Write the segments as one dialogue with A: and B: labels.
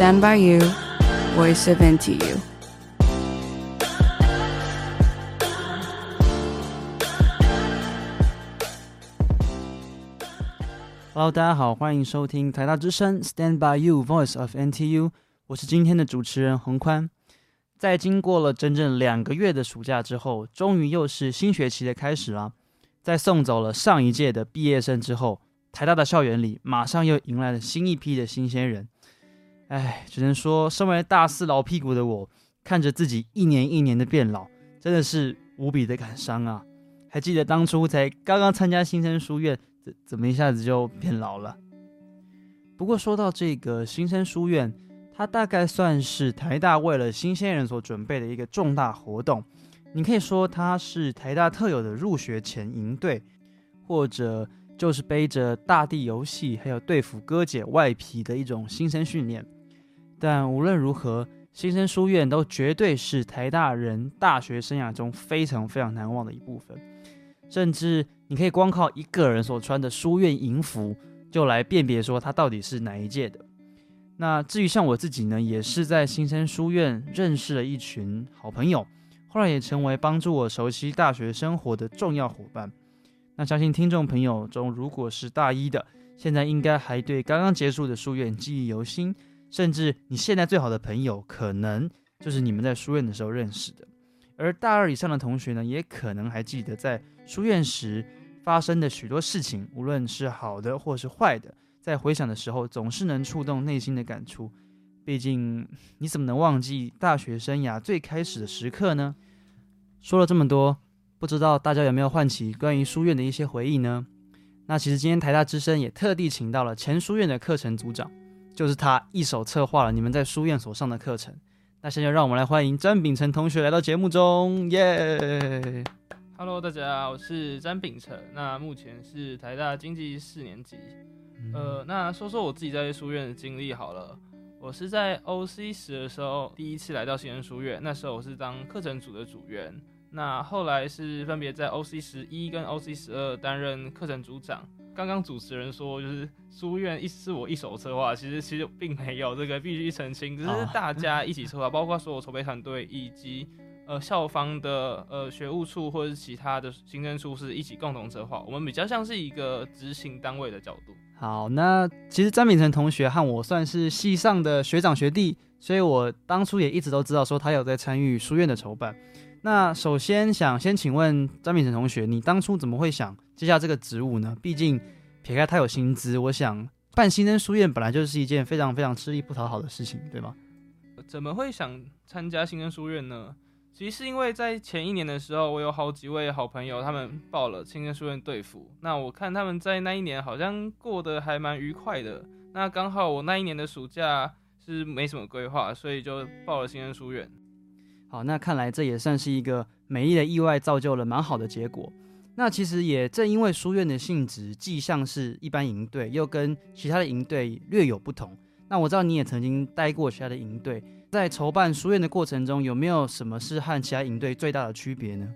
A: Stand by you, voice of NTU。
B: Hello，大家好，欢迎收听台大之声 Stand by you, voice of NTU。我是今天的主持人洪宽。在经过了整整两个月的暑假之后，终于又是新学期的开始了。在送走了上一届的毕业生之后，台大的校园里马上又迎来了新一批的新鲜人。哎，只能说，身为大四老屁股的我，看着自己一年一年的变老，真的是无比的感伤啊！还记得当初才刚刚参加新生书院，怎怎么一下子就变老了？不过说到这个新生书院，它大概算是台大为了新鲜人所准备的一个重大活动。你可以说它是台大特有的入学前营队，或者就是背着大地游戏还有对付哥姐外皮的一种新生训练。但无论如何，新生书院都绝对是台大人大学生涯中非常非常难忘的一部分。甚至你可以光靠一个人所穿的书院营服，就来辨别说他到底是哪一届的。那至于像我自己呢，也是在新生书院认识了一群好朋友。后来也成为帮助我熟悉大学生活的重要伙伴。那相信听众朋友中，如果是大一的，现在应该还对刚刚结束的书院记忆犹新。甚至你现在最好的朋友，可能就是你们在书院的时候认识的。而大二以上的同学呢，也可能还记得在书院时发生的许多事情，无论是好的或是坏的，在回想的时候，总是能触动内心的感触。毕竟，你怎么能忘记大学生涯最开始的时刻呢？说了这么多，不知道大家有没有唤起关于书院的一些回忆呢？那其实今天台大之声也特地请到了前书院的课程组长，就是他一手策划了你们在书院所上的课程。那现在让我们来欢迎詹秉成同学来到节目中，耶!
C: Hello，大家好，我是詹秉成，那目前是台大经济四年级。嗯、呃，那说说我自己在书院的经历好了。我是在 OC 十的时候第一次来到新人书院，那时候我是当课程组的组员。那后来是分别在 OC 十一跟 OC 十二担任课程组长。刚刚主持人说就是书院一是我一手策划，其实其实并没有这个，必须澄清，只是大家一起策划，包括所有筹备团队以及呃校方的呃学务处或者是其他的行政处是一起共同策划。我们比较像是一个执行单位的角度。
B: 好，那其实詹秉成同学和我算是系上的学长学弟，所以我当初也一直都知道说他有在参与书院的筹办。那首先想先请问詹秉成同学，你当初怎么会想接下这个职务呢？毕竟撇开他有薪资，我想办新生书院本来就是一件非常非常吃力不讨好的事情，对吗？
C: 怎么会想参加新生书院呢？其实是因为在前一年的时候，我有好几位好朋友，他们报了新生书院队服。那我看他们在那一年好像过得还蛮愉快的。那刚好我那一年的暑假是没什么规划，所以就报了新生书院。
B: 好，那看来这也算是一个美丽的意外，造就了蛮好的结果。那其实也正因为书院的性质既像是一般营队，又跟其他的营队略有不同。那我知道你也曾经待过其他的营队。在筹办书院的过程中，有没有什么是和其他营队最大的区别呢？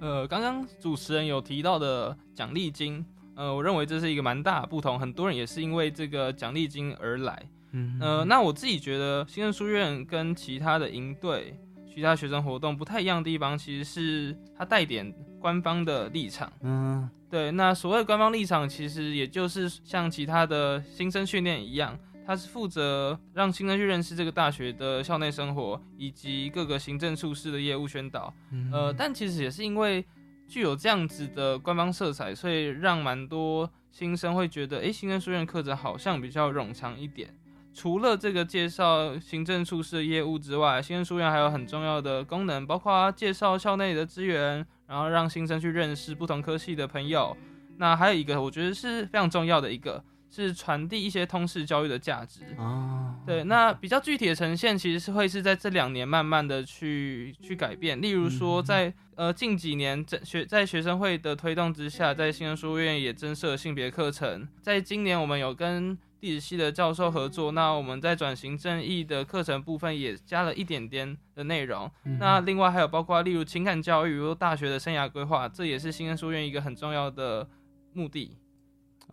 C: 呃，刚刚主持人有提到的奖励金，呃，我认为这是一个蛮大的不同，很多人也是因为这个奖励金而来。嗯，呃，那我自己觉得新生书院跟其他的营队、其他学生活动不太一样的地方，其实是它带点官方的立场。嗯，对，那所谓的官方立场，其实也就是像其他的新生训练一样。它是负责让新生去认识这个大学的校内生活，以及各个行政处室的业务宣导。嗯、呃，但其实也是因为具有这样子的官方色彩，所以让蛮多新生会觉得，诶，新生书院课程好像比较冗长一点。除了这个介绍行政处室的业务之外，新生书院还有很重要的功能，包括介绍校内的资源，然后让新生去认识不同科系的朋友。那还有一个，我觉得是非常重要的一个。是传递一些通识教育的价值啊，对，那比较具体的呈现其实是会是在这两年慢慢的去去改变，例如说在呃近几年在学在学生会的推动之下，在新生书院也增设性别课程，在今年我们有跟地质系的教授合作，那我们在转型正义的课程部分也加了一点点的内容，那另外还有包括例如情感教育，如大学的生涯规划，这也是新生书院一个很重要的目的。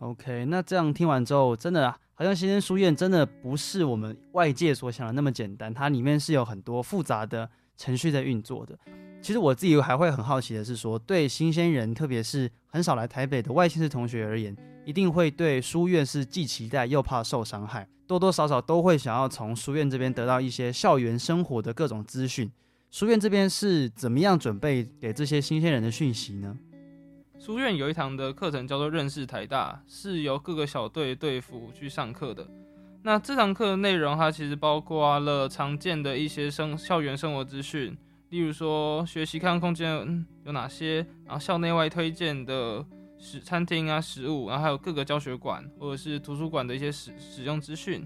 B: OK，那这样听完之后，真的好像新生书院真的不是我们外界所想的那么简单，它里面是有很多复杂的程序在运作的。其实我自己还会很好奇的是说，对新鲜人，特别是很少来台北的外县市同学而言，一定会对书院是既期待又怕受伤害，多多少少都会想要从书院这边得到一些校园生活的各种资讯。书院这边是怎么样准备给这些新鲜人的讯息呢？
C: 书院有一堂的课程叫做“认识台大”，是由各个小队队辅去上课的。那这堂课的内容，它其实包括了常见的一些生校园生活资讯，例如说学习开放空间有哪些，然后校内外推荐的食餐厅啊、食物，然后还有各个教学馆或者是图书馆的一些使使用资讯。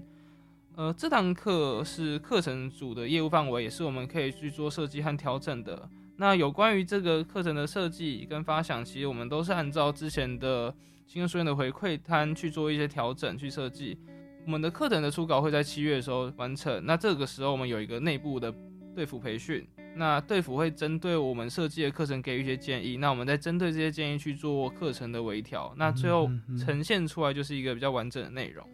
C: 呃，这堂课是课程组的业务范围，也是我们可以去做设计和调整的。那有关于这个课程的设计跟发想，其实我们都是按照之前的新生书院的回馈单去做一些调整去设计。我们的课程的初稿会在七月的时候完成。那这个时候我们有一个内部的队服培训，那队服会针对我们设计的课程给予一些建议，那我们再针对这些建议去做课程的微调，那最后呈现出来就是一个比较完整的内容。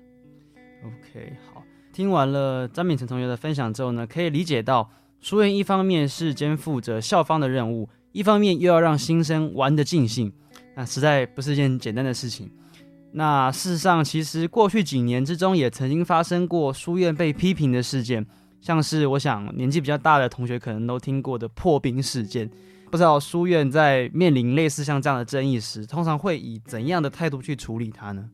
B: OK，好。听完了张敏成同学的分享之后呢，可以理解到书院一方面是肩负着校方的任务，一方面又要让新生玩得尽兴，那实在不是一件简单的事情。那事实上，其实过去几年之中也曾经发生过书院被批评的事件，像是我想年纪比较大的同学可能都听过的破冰事件。不知道书院在面临类似像这样的争议时，通常会以怎样的态度去处理它呢？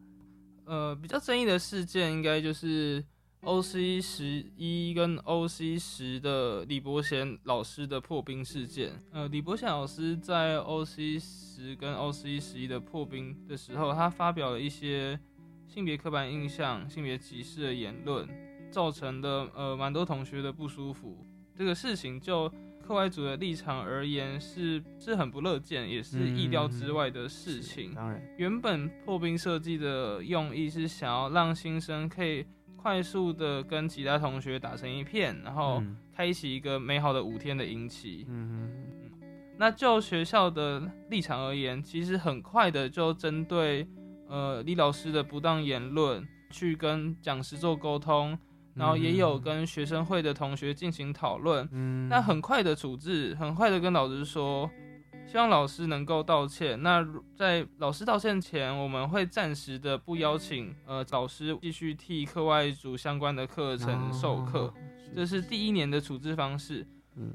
C: 呃，比较争议的事件应该就是。OC 十一跟 OC 十的李伯贤老师的破冰事件，呃，李伯贤老师在 OC 十跟 OC 十一的破冰的时候，他发表了一些性别刻板印象、性别歧视的言论，造成的呃蛮多同学的不舒服。这个事情就课外组的立场而言是是很不乐见，也是意料之外的事情。
B: 当然，
C: 原本破冰设计的用意是想要让新生可以。快速的跟其他同学打成一片，然后开启一个美好的五天的营期。嗯哼，那就学校的立场而言，其实很快的就针对呃李老师的不当言论去跟讲师做沟通，然后也有跟学生会的同学进行讨论。嗯，那很快的处置，很快的跟老师说。希望老师能够道歉。那在老师道歉前，我们会暂时的不邀请呃老师继续替课外组相关的课程授课，这是第一年的处置方式。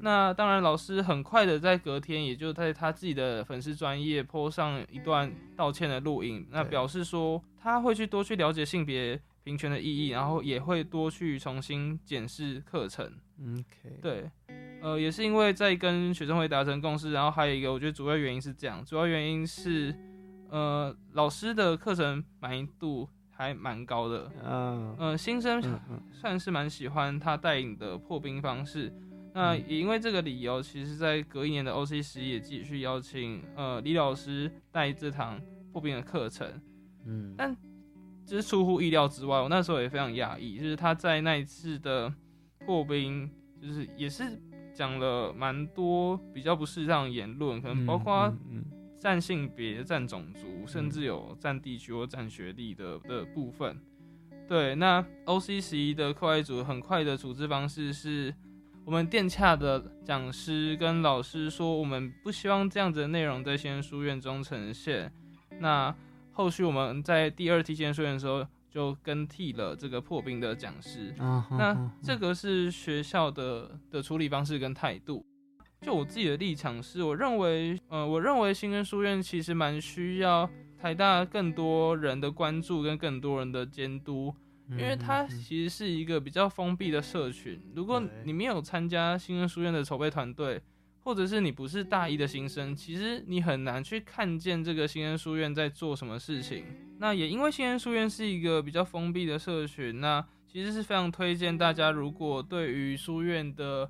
C: 那当然，老师很快的在隔天，也就在他自己的粉丝专业 po 上一段道歉的录影，那表示说他会去多去了解性别平权的意义，然后也会多去重新检视课程。
B: OK，
C: 对。呃，也是因为在跟学生会达成共识，然后还有一个，我觉得主要原因是这样，主要原因是，呃，老师的课程满意度还蛮高的，嗯，呃，新生算是蛮喜欢他带领的破冰方式。那也因为这个理由，其实，在隔一年的 OC 十也继续邀请呃李老师带这堂破冰的课程，嗯，但这是出乎意料之外，我那时候也非常讶异，就是他在那一次的破冰，就是也是。讲了蛮多比较不适当的言论，可能包括占性别、占种族，甚至有占地区或占学历的的部分。对，那 OC 十一的课外组很快的处置方式是，我们电洽的讲师跟老师说，我们不希望这样子的内容在新生书院中呈现。那后续我们在第二梯新生书院的时候。就更替了这个破冰的讲师，那这个是学校的的处理方式跟态度。就我自己的立场是，我认为，呃，我认为新生书院其实蛮需要台大更多人的关注跟更多人的监督，因为它其实是一个比较封闭的社群。如果你没有参加新生书院的筹备团队，或者是你不是大一的新生，其实你很难去看见这个新生书院在做什么事情。那也因为新生书院是一个比较封闭的社群，那其实是非常推荐大家，如果对于书院的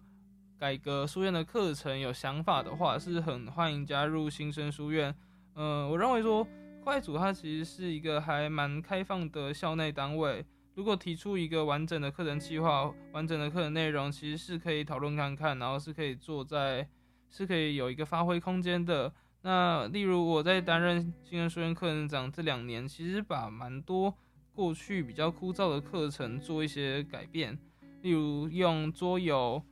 C: 改革、书院的课程有想法的话，是很欢迎加入新生书院。嗯、我认为说课外组它其实是一个还蛮开放的校内单位，如果提出一个完整的课程计划、完整的课程内容，其实是可以讨论看看，然后是可以做在。是可以有一个发挥空间的。那例如我在担任新生书院课程长这两年，其实把蛮多过去比较枯燥的课程做一些改变，例如用桌游，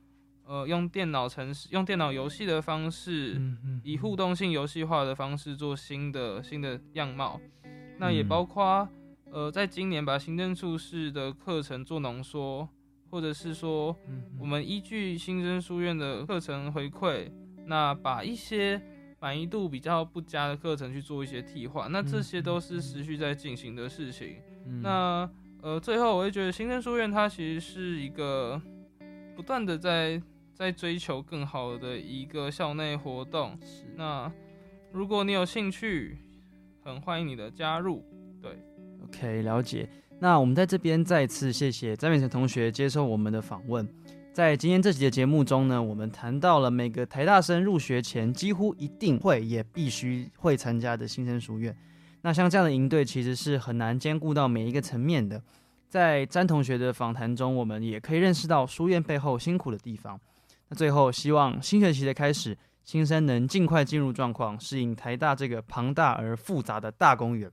C: 呃，用电脑程式、用电脑游戏的方式，嗯嗯，以互动性游戏化的方式做新的新的样貌。那也包括，呃，在今年把行政处室的课程做浓缩，或者是说，我们依据新生书院的课程回馈，那把一些满意度比较不佳的课程去做一些替换，那这些都是持续在进行的事情。嗯、那呃，最后我会觉得新生书院它其实是一个不断的在在追求更好的一个校内活动。那如果你有兴趣，很欢迎你的加入。对
B: ，OK，了解。那我们在这边再次谢谢詹美成同学接受我们的访问。在今天这集的节目中呢，我们谈到了每个台大生入学前几乎一定会也必须会参加的新生书院。那像这样的营队其实是很难兼顾到每一个层面的。在詹同学的访谈中，我们也可以认识到书院背后辛苦的地方。那最后，希望新学期的开始，新生能尽快进入状况，适应台大这个庞大而复杂的大公园。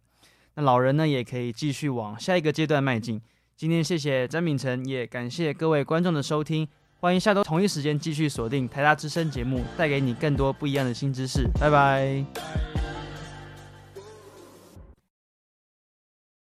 B: 那老人呢，也可以继续往下一个阶段迈进。今天谢谢詹敏成，也感谢各位观众的收听。欢迎下周同一时间继续锁定台大之声节目，带给你更多不一样的新知识。拜拜。